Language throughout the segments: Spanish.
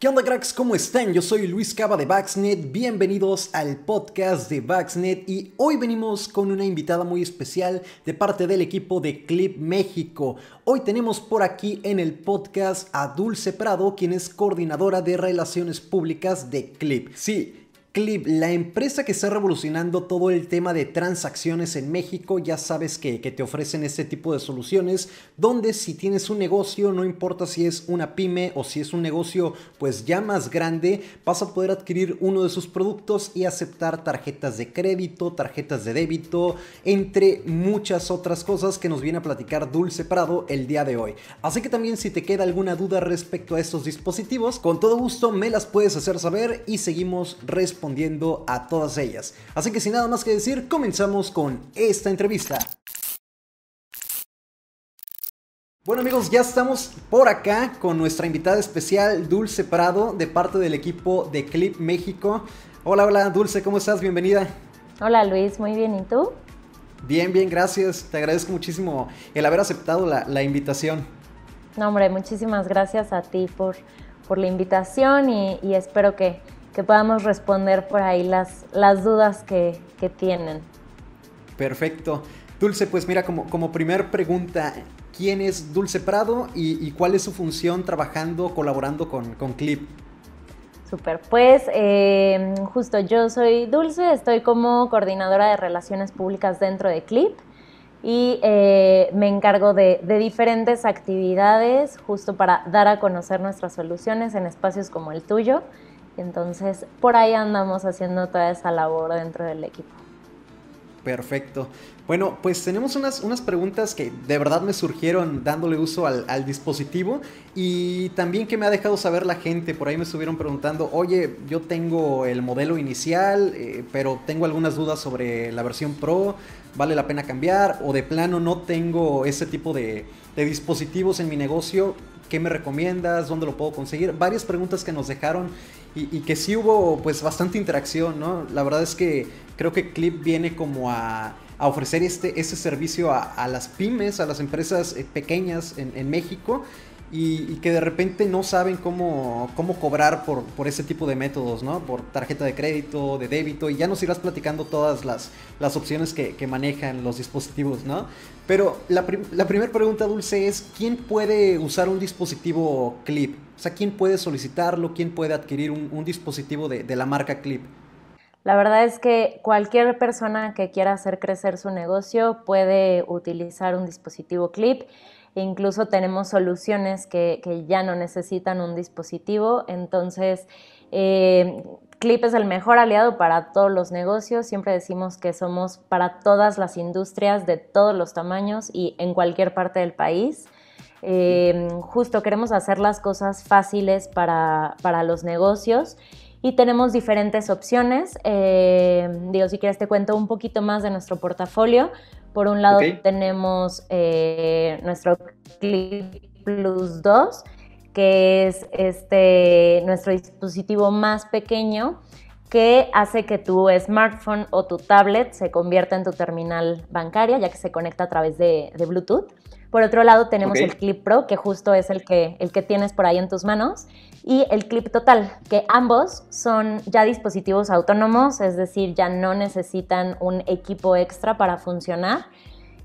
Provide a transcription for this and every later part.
¿Qué onda cracks? ¿Cómo están? Yo soy Luis Cava de Baxnet, bienvenidos al podcast de Baxnet y hoy venimos con una invitada muy especial de parte del equipo de Clip México. Hoy tenemos por aquí en el podcast a Dulce Prado, quien es coordinadora de relaciones públicas de Clip. Sí, Clip, la empresa que está revolucionando todo el tema de transacciones en México, ya sabes que, te ofrecen este tipo de soluciones, donde si tienes un negocio, no importa si es una pyme o si es un negocio pues ya más grande, vas a poder adquirir uno de sus productos y aceptar tarjetas de crédito, tarjetas de débito, entre muchas otras cosas que nos viene a platicar Dulce Prado el día de hoy. Así que también si te queda alguna duda respecto a estos dispositivos, con todo gusto me las puedes hacer saber y seguimos respondiendo respondiendo a todas ellas. Así que sin nada más que decir, comenzamos con esta entrevista. Bueno amigos, ya estamos por acá con nuestra invitada especial Dulce Prado de parte del equipo de Clip México. Hola, hola Dulce, ¿cómo estás? Bienvenida. Hola Luis, muy bien, ¿y tú? Bien, bien, gracias. Te agradezco muchísimo el haber aceptado la, invitación. No, hombre, muchísimas gracias a ti por, por la invitación y espero que, que podamos responder por ahí las, las dudas que, tienen. Perfecto. Dulce, pues mira, como, como primer pregunta, ¿quién es Dulce Prado y, cuál es su función trabajando, colaborando con, Clip? Super, pues eh, justo yo soy Dulce, estoy como coordinadora de relaciones públicas dentro de Clip y eh, me encargo de, de, diferentes actividades justo para dar a conocer nuestras soluciones en espacios como el tuyo entonces, por ahí andamos haciendo toda esa labor dentro del equipo. Perfecto. Bueno, pues tenemos unas, unas preguntas que de verdad me surgieron dándole uso al, dispositivo y también que me ha dejado saber la gente. Por ahí me estuvieron preguntando, oye, yo tengo el modelo inicial, eh, pero tengo algunas dudas sobre la versión Pro, ¿vale la pena cambiar? O de plano no tengo ese tipo de, de dispositivos en mi negocio, ¿qué me recomiendas? ¿Dónde lo puedo conseguir? Varias preguntas que nos dejaron y, que sí hubo pues bastante interacción, ¿no? La verdad es que creo que Clip viene como a, ofrecer este, servicio a, las pymes, a las empresas eh, pequeñas en, México y, que de repente no saben cómo, cómo cobrar por, por, ese tipo de métodos, ¿no? Por tarjeta de crédito, de débito, y ya nos irás platicando todas las, las opciones que, manejan los dispositivos, ¿no? Pero la, la primera pregunta, Dulce, es ¿quién puede usar un dispositivo Clip? O sea, ¿quién puede solicitarlo? ¿Quién puede adquirir un, dispositivo de, de la marca Clip? La verdad es que cualquier persona que quiera hacer crecer su negocio puede utilizar un dispositivo Clip. E incluso tenemos soluciones que, ya no necesitan un dispositivo. Entonces, eh, Clip es el mejor aliado para todos los negocios. Siempre decimos que somos para todas las industrias de todos los tamaños y en cualquier parte del país. Em, justo queremos hacer las cosas fáciles para, los negocios y tenemos diferentes opciones. Em, digo, si quieres te cuento un poquito más de nuestro portafolio. Por un lado tenemos eh, nuestro Clip Plus 2, que es este, nuestro dispositivo más pequeño que hace que tu smartphone o tu tablet se convierta en tu terminal bancaria, ya que se conecta a través de Bluetooth. Por otro lado, tenemos el Clip Pro, que justo es el que, el que tienes por ahí en tus manos, y el Clip Total, que ambos son ya dispositivos autónomos, es decir, ya no necesitan un equipo extra para funcionar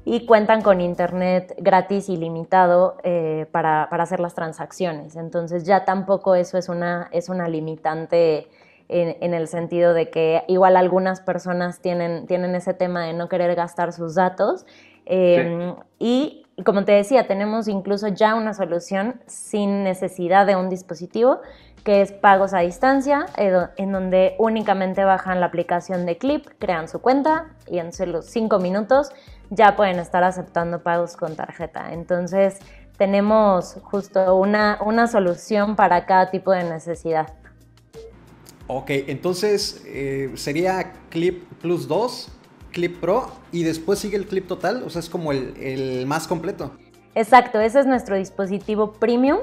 y cuentan con internet gratis y limitado eh, para, hacer las transacciones. Entonces ya tampoco eso es una, es una limitante en, el sentido de que igual algunas personas tienen, tienen ese tema de no querer gastar sus datos. Em, y como te decía, tenemos incluso ya una solución sin necesidad de un dispositivo, que es pagos a distancia, eh, en donde únicamente bajan la aplicación de Clip, crean su cuenta y en los cinco minutos ya pueden estar aceptando pagos con tarjeta. Entonces, tenemos justo una, una solución para cada tipo de necesidad. Ok, entonces eh, sería Clip Plus 2 Clip Pro y después sigue el Clip Total, o sea, es como el, más completo. Exacto, ese es nuestro dispositivo premium.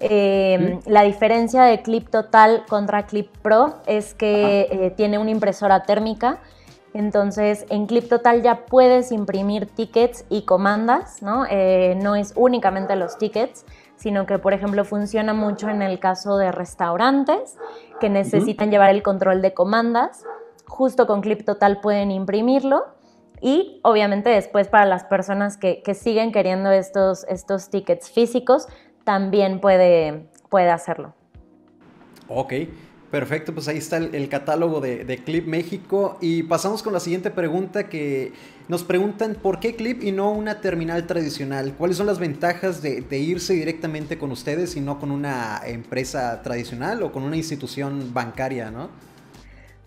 Eh, la diferencia de Clip Total contra Clip Pro es que eh, tiene una impresora térmica. Entonces, en Clip Total ya puedes imprimir tickets y comandas, ¿no? Eh, no es únicamente los tickets, sino que, por ejemplo, funciona mucho en el caso de restaurantes que necesitan llevar el control de comandas. Justo con Clip Total pueden imprimirlo y obviamente después para las personas que, siguen queriendo estos, estos tickets físicos, también puede, puede hacerlo. Ok, perfecto, pues ahí está el, catálogo de, Clip México y pasamos con la siguiente pregunta que nos preguntan por qué Clip y no una terminal tradicional. ¿Cuáles son las ventajas de, irse directamente con ustedes y no con una empresa tradicional o con una institución bancaria, no?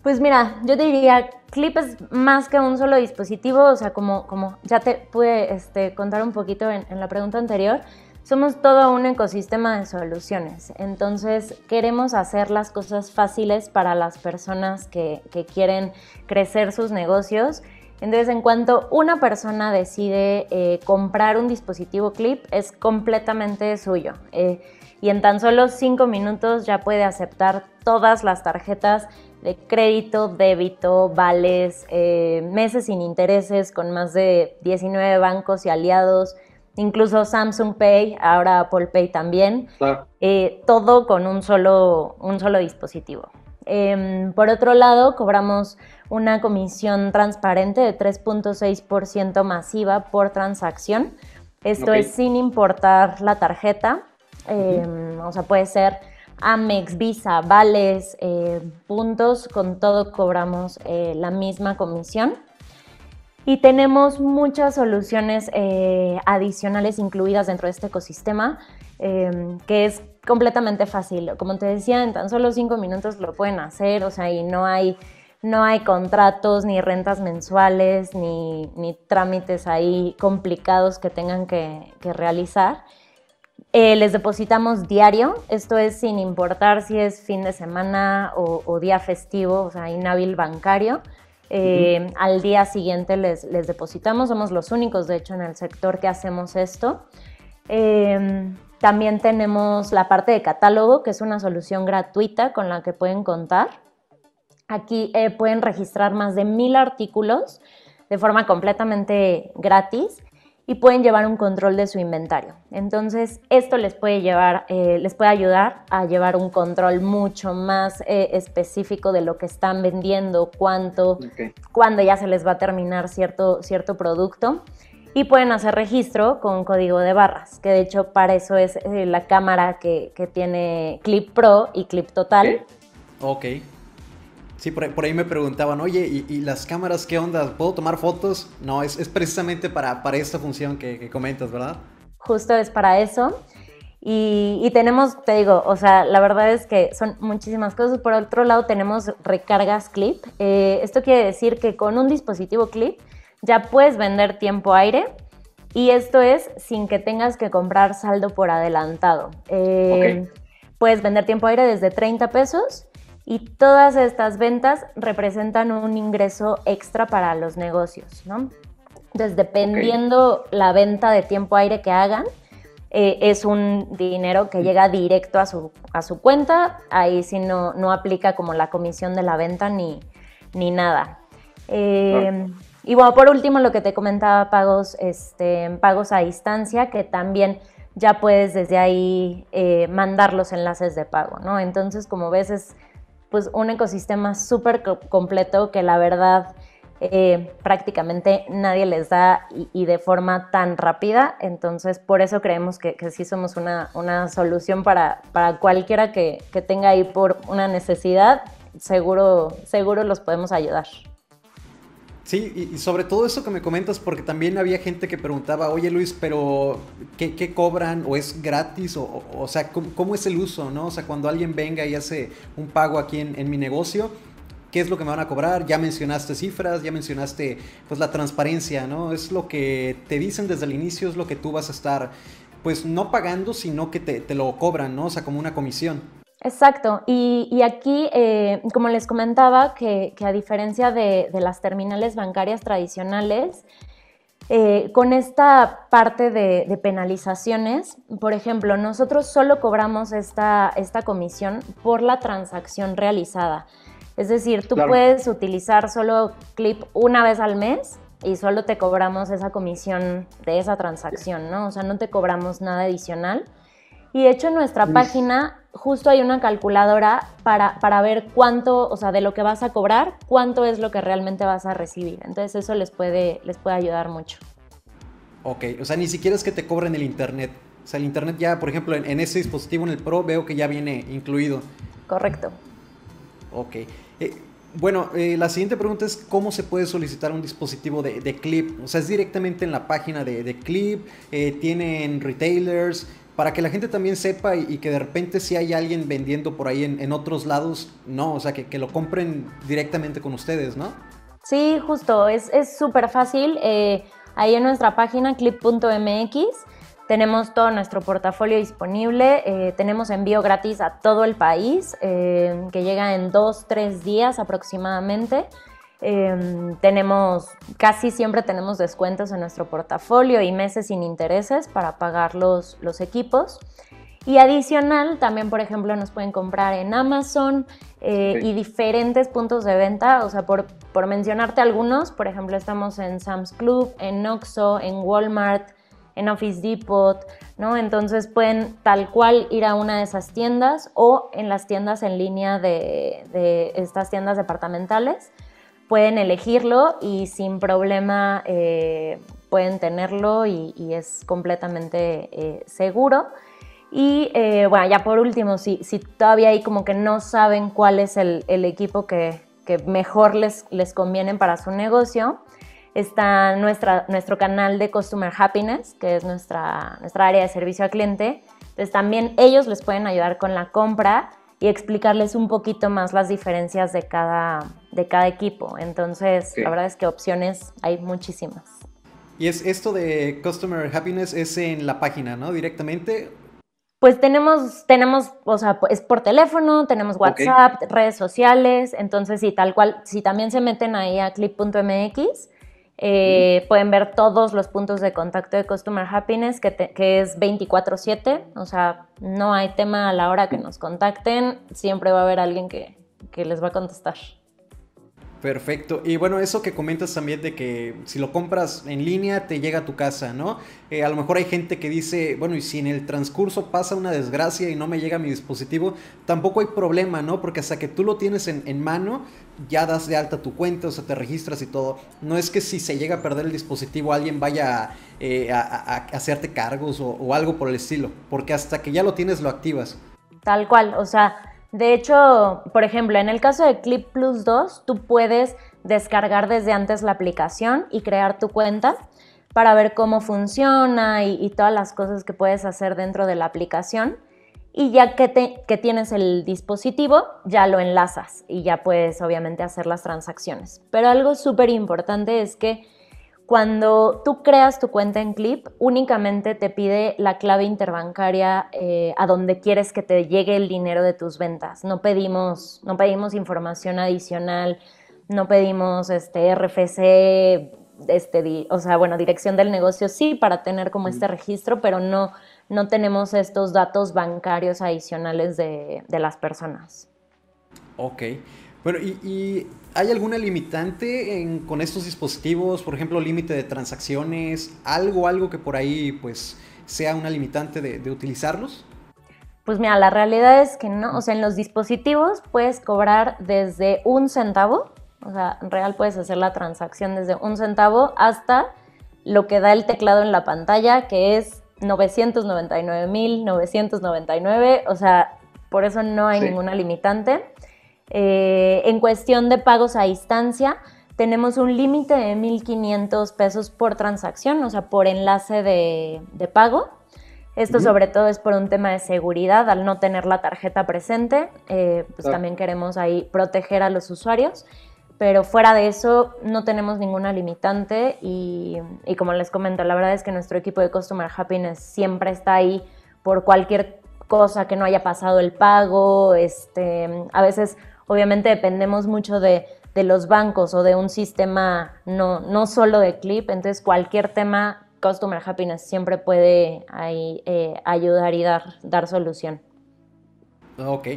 Pues mira, yo te diría, Clip es más que un solo dispositivo, o sea, como, como ya te pude este, contar un poquito en la pregunta anterior, somos todo un ecosistema de soluciones, entonces queremos hacer las cosas fáciles para las personas que, quieren crecer sus negocios. Entonces, en cuanto una persona decide eh, comprar un dispositivo clip, es completamente suyo. Eh, y en tan solo cinco minutos ya puede aceptar todas las tarjetas de crédito, débito, vales, eh, meses sin intereses con más de 19 bancos y aliados incluso Samsung Pay, ahora Apple Pay también, eh, todo con un solo, un solo dispositivo. Em, por otro lado, cobramos una comisión transparente de 3.6% masiva por transacción. Esto es sin importar la tarjeta. Em, o sea, puede ser Amex, Visa, Vales, eh, puntos, con todo cobramos eh, la misma comisión. Y tenemos muchas soluciones eh, adicionales incluidas dentro de este ecosistema, em, que es completamente fácil. Como te decía, en tan solo cinco minutos lo pueden hacer, o sea, y no hay, no hay contratos, ni rentas mensuales, ni, trámites ahí complicados que tengan que, realizar. Eh, les depositamos diario, esto es sin importar si es fin de semana o, o día festivo, o sea, inhábil bancario. Eh, al día siguiente les, les, depositamos, somos los únicos de hecho en el sector que hacemos esto. Em, también tenemos la parte de catálogo, que es una solución gratuita con la que pueden contar. Aquí eh, pueden registrar más de mil artículos de forma completamente gratis y pueden llevar un control de su inventario. Entonces, esto les puede, llevar, eh, les puede ayudar a llevar un control mucho más eh, específico de lo que están vendiendo, cuánto, cuándo ya se les va a terminar cierto, cierto producto. Y pueden hacer registro con código de barras, que de hecho para eso es eh, la cámara que, tiene Clip Pro y Clip Total. Ok. Sí, por ahí, me preguntaban, oye, ¿y, las cámaras qué onda? ¿Puedo tomar fotos? No, es, precisamente para, para esta función que, comentas, ¿verdad? Justo es para eso. Y, tenemos, te digo, o sea, la verdad es que son muchísimas cosas. Por otro lado, tenemos recargas clip. Eh, esto quiere decir que con un dispositivo clip ya puedes vender tiempo aire y esto es sin que tengas que comprar saldo por adelantado. Eh, puedes vender tiempo aire desde 30 pesos y todas estas ventas representan un ingreso extra para los negocios, ¿no? Entonces, dependiendo la venta de tiempo aire que hagan, eh, es un dinero que llega directo a su, a su cuenta, ahí sí no, no aplica como la comisión de la venta ni, ni nada. Eh, y bueno, por último, lo que te comentaba, pagos, este, pagos a distancia, que también ya puedes desde ahí eh, mandar los enlaces de pago, ¿no? Entonces, como ves, es pues un ecosistema súper completo que la verdad eh, prácticamente nadie les da y, de forma tan rápida. Entonces, por eso creemos que, sí somos una, solución para, para cualquiera que, que, tenga ahí por una necesidad, seguro, seguro los podemos ayudar. Sí, y, sobre todo eso que me comentas, porque también había gente que preguntaba, oye Luis, pero ¿qué, cobran? ¿O es gratis? O, o, sea, ¿cómo, es el uso? ¿no? O sea, cuando alguien venga y hace un pago aquí en, mi negocio, ¿qué es lo que me van a cobrar? Ya mencionaste cifras, ya mencionaste pues la transparencia, ¿no? Es lo que te dicen desde el inicio, es lo que tú vas a estar, pues no pagando, sino que te, te lo cobran, ¿no? O sea, como una comisión. Exacto, y, aquí, eh, como les comentaba, que, a diferencia de, las terminales bancarias tradicionales, eh, con esta parte de, penalizaciones, por ejemplo, nosotros solo cobramos esta, esta, comisión por la transacción realizada. Es decir, tú puedes utilizar solo Clip una vez al mes y solo te cobramos esa comisión de esa transacción, ¿no? O sea, no te cobramos nada adicional. Y de hecho en nuestra página justo hay una calculadora para, para, ver cuánto, o sea, de lo que vas a cobrar, cuánto es lo que realmente vas a recibir. Entonces eso les puede, les puede ayudar mucho. Ok, o sea, ni siquiera es que te cobren el internet. O sea, el internet ya, por ejemplo, en, ese dispositivo, en el Pro, veo que ya viene incluido. Correcto. Ok. Eh, bueno, eh, la siguiente pregunta es cómo se puede solicitar un dispositivo de, Clip. O sea, es directamente en la página de, Clip, eh, tienen retailers, para que la gente también sepa y, que de repente si hay alguien vendiendo por ahí en, otros lados, no, o sea, que, lo compren directamente con ustedes, ¿no? Sí, justo, es súper fácil. ahí en nuestra página clip.mx tenemos todo nuestro portafolio disponible, eh, tenemos envío gratis a todo el país, eh, que llega en dos, tres días aproximadamente. Em, tenemos, casi siempre tenemos descuentos en nuestro portafolio y meses sin intereses para pagar los, los equipos. Y adicional, también, por ejemplo, nos pueden comprar en Amazon eh, y diferentes puntos de venta. O sea, por, por mencionarte algunos, por ejemplo, estamos en Sam's Club, en Oxxo, en Walmart, en Office Depot, ¿no? Entonces pueden tal cual ir a una de esas tiendas o en las tiendas en línea de, estas tiendas departamentales. Pueden elegirlo y sin problema eh, pueden tenerlo y, es completamente eh, seguro. Y eh, bueno, ya por último, si, si, todavía hay como que no saben cuál es el, equipo que, que, mejor les, les conviene para su negocio, está nuestra, nuestro canal de Customer Happiness, que es nuestra, nuestra área de servicio al cliente. Entonces también ellos les pueden ayudar con la compra y explicarles un poquito más las diferencias de cada, de cada equipo. Entonces, la verdad es que opciones hay muchísimas. Y es esto de Customer Happiness es en la página, ¿no? Directamente. Pues tenemos, tenemos, o sea, es por teléfono, tenemos WhatsApp, redes sociales, entonces sí, tal cual, si también se meten ahí a clip.mx, eh, pueden ver todos los puntos de contacto de Customer Happiness, que, que es 24/7, o sea, no hay tema a la hora que nos contacten, siempre va a haber alguien que, que les va a contestar. Perfecto. Y bueno, eso que comentas también de que si lo compras en línea te llega a tu casa, ¿no? Eh, a lo mejor hay gente que dice, bueno, y si en el transcurso pasa una desgracia y no me llega mi dispositivo, tampoco hay problema, ¿no? Porque hasta que tú lo tienes en, mano, ya das de alta tu cuenta, o sea, te registras y todo. No es que si se llega a perder el dispositivo alguien vaya eh, a, hacerte cargos o, o algo por el estilo, porque hasta que ya lo tienes lo activas. Tal cual, o sea de hecho, por ejemplo, en el caso de Clip Plus 2, tú puedes descargar desde antes la aplicación y crear tu cuenta para ver cómo funciona y, todas las cosas que puedes hacer dentro de la aplicación. Y ya que, que tienes el dispositivo, ya lo enlazas y ya puedes obviamente hacer las transacciones. Pero algo súper importante es que cuando tú creas tu cuenta en Clip, únicamente te pide la clave interbancaria eh, a donde quieres que te llegue el dinero de tus ventas. No pedimos, no pedimos información adicional, no pedimos este RFC, este, o sea, bueno, dirección del negocio sí para tener como este registro, pero no, no tenemos estos datos bancarios adicionales de, de las personas. Ok. Bueno, y, hay alguna limitante con estos dispositivos? Por ejemplo, límite de transacciones, algo, algo que por ahí pues sea una limitante de, utilizarlos? Pues mira, la realidad es que no, o sea, en los dispositivos puedes cobrar desde un centavo, o sea, en real puedes hacer la transacción desde un centavo hasta lo que da el teclado en la pantalla, que es 999.999, o sea, por eso no hay ninguna limitante. Eh, en cuestión de pagos a distancia, tenemos un límite de 1.500 pesos por transacción, o sea, por enlace de, pago. Esto sobre todo es por un tema de seguridad, al no tener la tarjeta presente, eh, pues también queremos ahí proteger a los usuarios, pero fuera de eso no tenemos ninguna limitante y, y, como les comento, la verdad es que nuestro equipo de Customer Happiness siempre está ahí por cualquier cosa que no haya pasado el pago, este, a veces Obviamente dependemos mucho de, los bancos o de un sistema no, no solo de Clip, entonces cualquier tema Customer Happiness siempre puede ahí, eh, ayudar y dar, dar solución. Ok,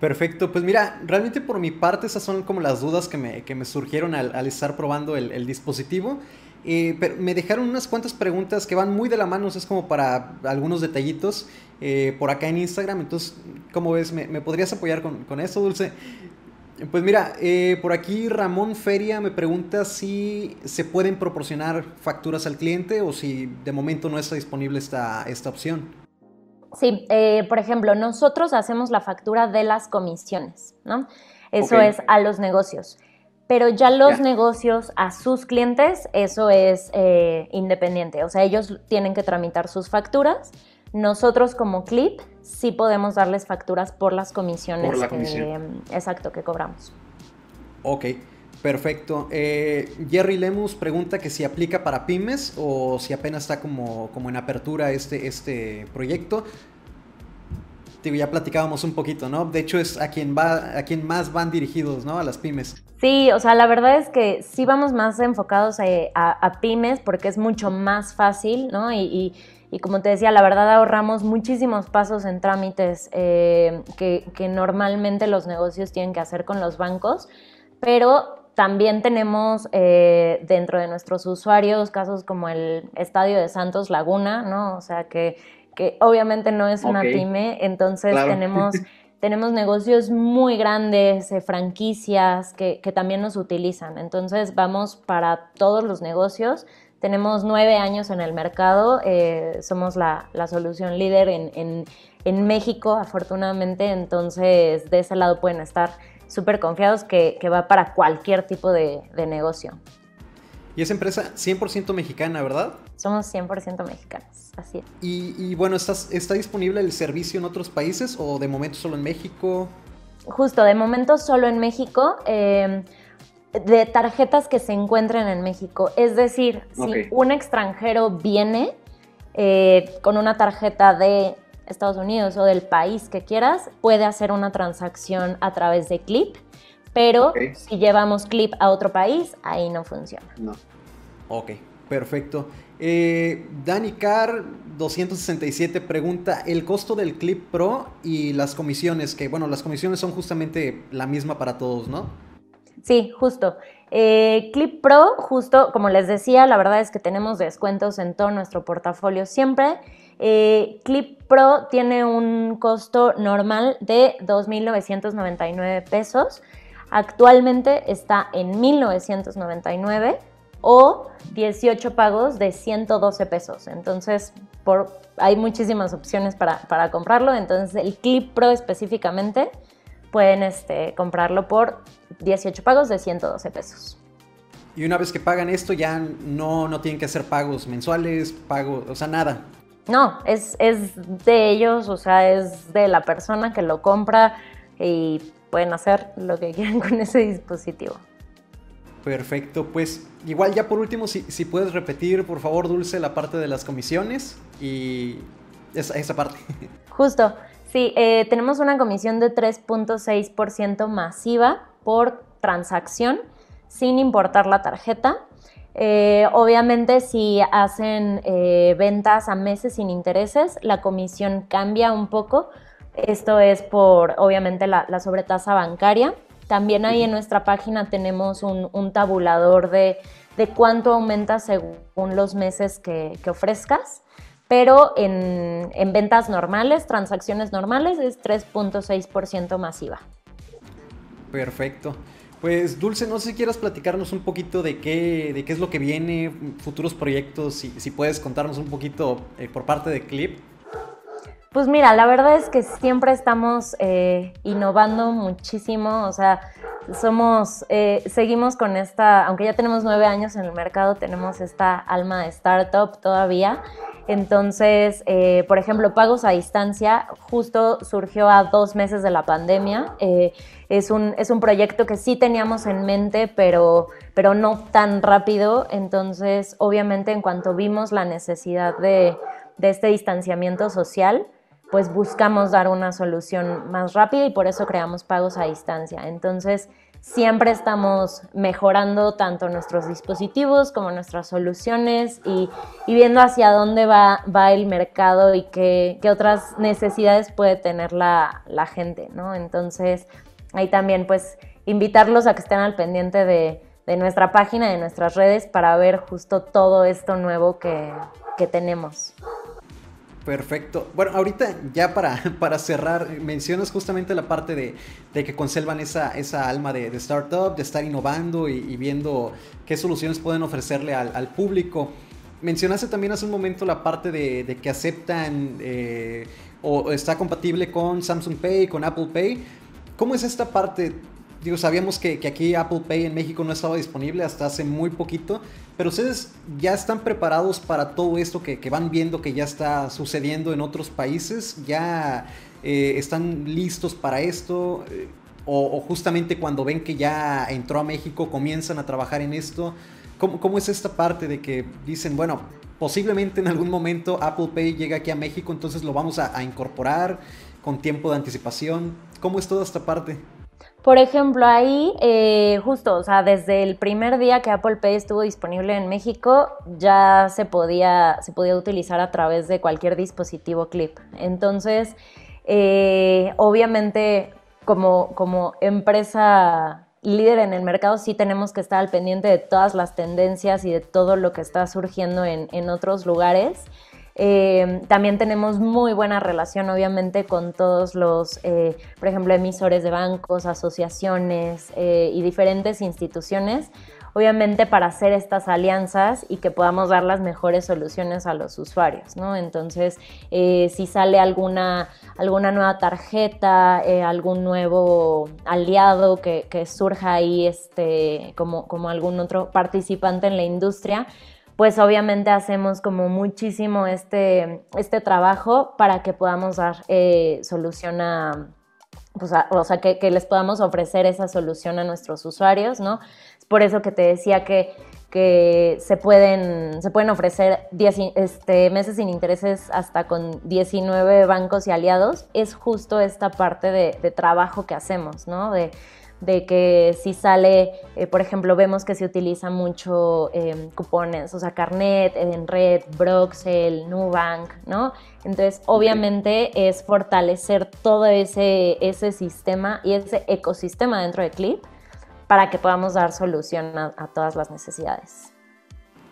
perfecto. Pues mira, realmente por mi parte esas son como las dudas que me, surgieron al, estar probando el, dispositivo. Eh, pero me dejaron unas cuantas preguntas que van muy de la mano, es como para algunos detallitos eh, por acá en Instagram. Entonces, ¿cómo ves? ¿Me, podrías apoyar con, con, eso, Dulce? Pues mira, eh, por aquí Ramón Feria me pregunta si se pueden proporcionar facturas al cliente o si de momento no está disponible esta, esta opción. Sí, por ejemplo, nosotros hacemos la factura de las comisiones, ¿no? Eso es a los negocios. Pero ya los negocios a sus clientes, eso es eh, independiente. O sea, ellos tienen que tramitar sus facturas. Nosotros como Clip sí podemos darles facturas por las comisiones que, exacto, que cobramos. Ok, perfecto. Eh, Jerry Lemus pregunta que si aplica para pymes o si apenas está como, como en apertura este, este proyecto ya platicábamos un poquito, ¿no? De hecho es a quien va, a quien más van dirigidos, ¿no? A las pymes. Sí, o sea, la verdad es que sí vamos más enfocados eh, a, pymes porque es mucho más fácil, ¿no? Y, como te decía, la verdad ahorramos muchísimos pasos en trámites eh, que, normalmente los negocios tienen que hacer con los bancos, pero también tenemos eh, dentro de nuestros usuarios casos como el Estadio de Santos Laguna, ¿no? O sea, que que obviamente no es una pyme, entonces tenemos, tenemos negocios muy grandes, eh, franquicias que, también nos utilizan. Entonces vamos para todos los negocios. Tenemos nueve años en el mercado, eh, somos la, solución líder en, México, afortunadamente, entonces de ese lado pueden estar súper confiados que, va para cualquier tipo de, de negocio. Y es empresa 100% mexicana, ¿verdad? Somos 100% mexicanos, así es. Y, bueno, ¿está disponible el servicio en otros países o de momento solo en México? Justo, de momento solo en México. Em, de tarjetas que se encuentren en México. Es decir, si un extranjero viene eh, con una tarjeta de Estados Unidos o del país que quieras, puede hacer una transacción a través de Clip, pero si llevamos Clip a otro país, ahí no funciona. No. Ok, perfecto. Eh, Dani Carr 267 pregunta el costo del Clip Pro y las comisiones, que bueno, las comisiones son justamente la misma para todos, ¿no? Sí, justo. Eh, Clip Pro, justo como les decía, la verdad es que tenemos descuentos en todo nuestro portafolio siempre. Eh, Clip Pro tiene un costo normal de 2.999 pesos. Actualmente está en 1.999 o 18 pagos de 112 pesos. Entonces, por, hay muchísimas opciones para, comprarlo. Entonces, el Clip Pro específicamente pueden este, comprarlo por 18 pagos de 112 pesos. Y una vez que pagan esto, ya no, no tienen que hacer pagos mensuales, pagos, o sea, nada. No, es, es de ellos, o sea, es de la persona que lo compra y pueden hacer lo que quieran con ese dispositivo. Perfecto, pues igual ya por último, si, puedes repetir, por favor, Dulce, la parte de las comisiones y esa, esa parte. Justo, sí, eh, tenemos una comisión de 3.6% masiva por transacción, sin importar la tarjeta. Eh, obviamente, si hacen eh, ventas a meses sin intereses, la comisión cambia un poco. Esto es por, obviamente, la, la sobretasa bancaria. También ahí en nuestra página tenemos un, tabulador de, cuánto aumenta según los meses que, ofrezcas, pero en, ventas normales, transacciones normales, es 3.6% masiva. Perfecto. Pues Dulce, no sé si quieras platicarnos un poquito de qué, de qué es lo que viene, futuros proyectos, si, si puedes contarnos un poquito eh, por parte de Clip. Pues mira, la verdad es que siempre estamos eh, innovando muchísimo, o sea, somos, eh, seguimos con esta, aunque ya tenemos nueve años en el mercado, tenemos esta alma de startup todavía. Entonces, eh, por ejemplo, pagos a distancia justo surgió a dos meses de la pandemia. es, un, es un proyecto que sí teníamos en mente, pero, pero no tan rápido. Entonces, obviamente, en cuanto vimos la necesidad de, de este distanciamiento social, pues buscamos dar una solución más rápida y por eso creamos pagos a distancia. Entonces, siempre estamos mejorando tanto nuestros dispositivos como nuestras soluciones y, viendo hacia dónde va, va el mercado y qué, otras necesidades puede tener la, gente, ¿no? Entonces, ahí también pues invitarlos a que estén al pendiente de, de nuestra página, de nuestras redes, para ver justo todo esto nuevo que, que tenemos. Perfecto. Bueno, ahorita ya para, para cerrar, mencionas justamente la parte de, que conservan esa, esa alma de, startup, de estar innovando y, viendo qué soluciones pueden ofrecerle al, público. Mencionaste también hace un momento la parte de, que aceptan eh, o está compatible con Samsung Pay, con Apple Pay. ¿Cómo es esta parte? Digo, sabíamos que, aquí Apple Pay en México no estaba disponible hasta hace muy poquito, pero ustedes ya están preparados para todo esto que, van viendo que ya está sucediendo en otros países, ya eh, están listos para esto, eh, o, justamente cuando ven que ya entró a México comienzan a trabajar en esto. ¿Cómo, cómo es esta parte de que dicen, bueno, posiblemente en algún momento Apple Pay llegue aquí a México, entonces lo vamos a, a incorporar con tiempo de anticipación? ¿Cómo es toda esta parte? Por ejemplo, ahí, eh, justo, o sea, desde el primer día que Apple Pay estuvo disponible en México, ya se podía, se podía utilizar a través de cualquier dispositivo clip. Entonces, eh, obviamente, como, como empresa líder en el mercado, sí tenemos que estar al pendiente de todas las tendencias y de todo lo que está surgiendo en, en otros lugares. Eh, también tenemos muy buena relación, obviamente, con todos los, eh, por ejemplo, emisores de bancos, asociaciones eh, y diferentes instituciones, obviamente para hacer estas alianzas y que podamos dar las mejores soluciones a los usuarios, ¿no? Entonces, si sale alguna, alguna nueva tarjeta, algún nuevo aliado que, que surja ahí este, como, como algún otro participante en la industria, pues obviamente hacemos como muchísimo este, este trabajo para que podamos dar eh, solución a, pues o sea, que, les podamos ofrecer esa solución a nuestros usuarios, ¿no? Es por eso que te decía que, que se, pueden, se pueden ofrecer este, meses sin intereses hasta con 19 bancos y aliados. Es justo esta parte de, de trabajo que hacemos, ¿no? De, de que si sale, eh, por ejemplo, vemos que se utiliza mucho em, cupones, o sea, Carnet, Edenred, Broxel, Nubank, ¿no? Entonces, obviamente es fortalecer todo ese, ese sistema y ese ecosistema dentro de Clip para que podamos dar solución a todas las necesidades.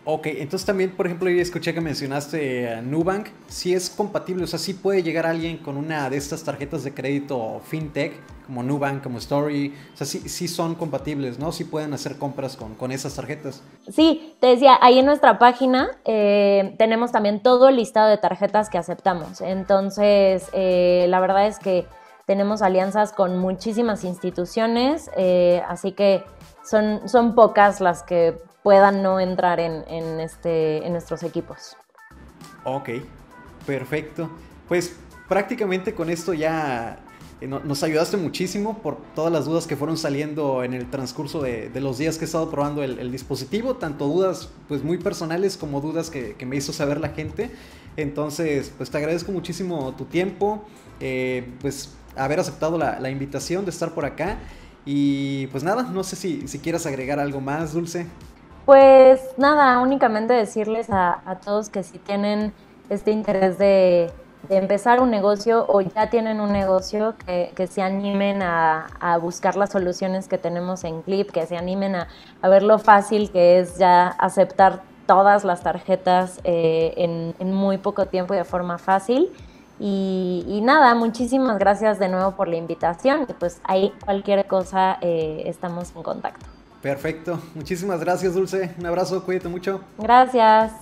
Ok, entonces también, por ejemplo, yo escuché que mencionaste a Nubank. Si es compatible, o sea, si puede llegar alguien con una de estas tarjetas de crédito fintech, como Nubank, como Story. O sea, sí, sí son compatibles, ¿no? Sí pueden hacer compras con, con esas tarjetas. Sí, te decía, ahí en nuestra página eh, tenemos también todo el listado de tarjetas que aceptamos. Entonces, eh, la verdad es que tenemos alianzas con muchísimas instituciones, eh, así que son, son pocas las que puedan no entrar en, en, este, en nuestros equipos. Ok, perfecto. Pues prácticamente con esto ya eh, nos ayudaste muchísimo por todas las dudas que fueron saliendo en el transcurso de, los días que he estado probando el, dispositivo, tanto dudas pues muy personales como dudas que, me hizo saber la gente. Entonces, pues te agradezco muchísimo tu tiempo, eh, pues haber aceptado la, la, invitación de estar por acá. Y pues nada, no sé si, si quieras agregar algo más, Dulce. Pues nada, únicamente decirles a, todos que si tienen este interés de, empezar un negocio o ya tienen un negocio, que, se animen a, buscar las soluciones que tenemos en Clip, que se animen a, ver lo fácil que es ya aceptar todas las tarjetas eh, en, muy poco tiempo y de forma fácil. Y, nada, muchísimas gracias de nuevo por la invitación. Pues ahí cualquier cosa eh, estamos en contacto. Perfecto. Muchísimas gracias, Dulce. Un abrazo, cuídate mucho. Gracias.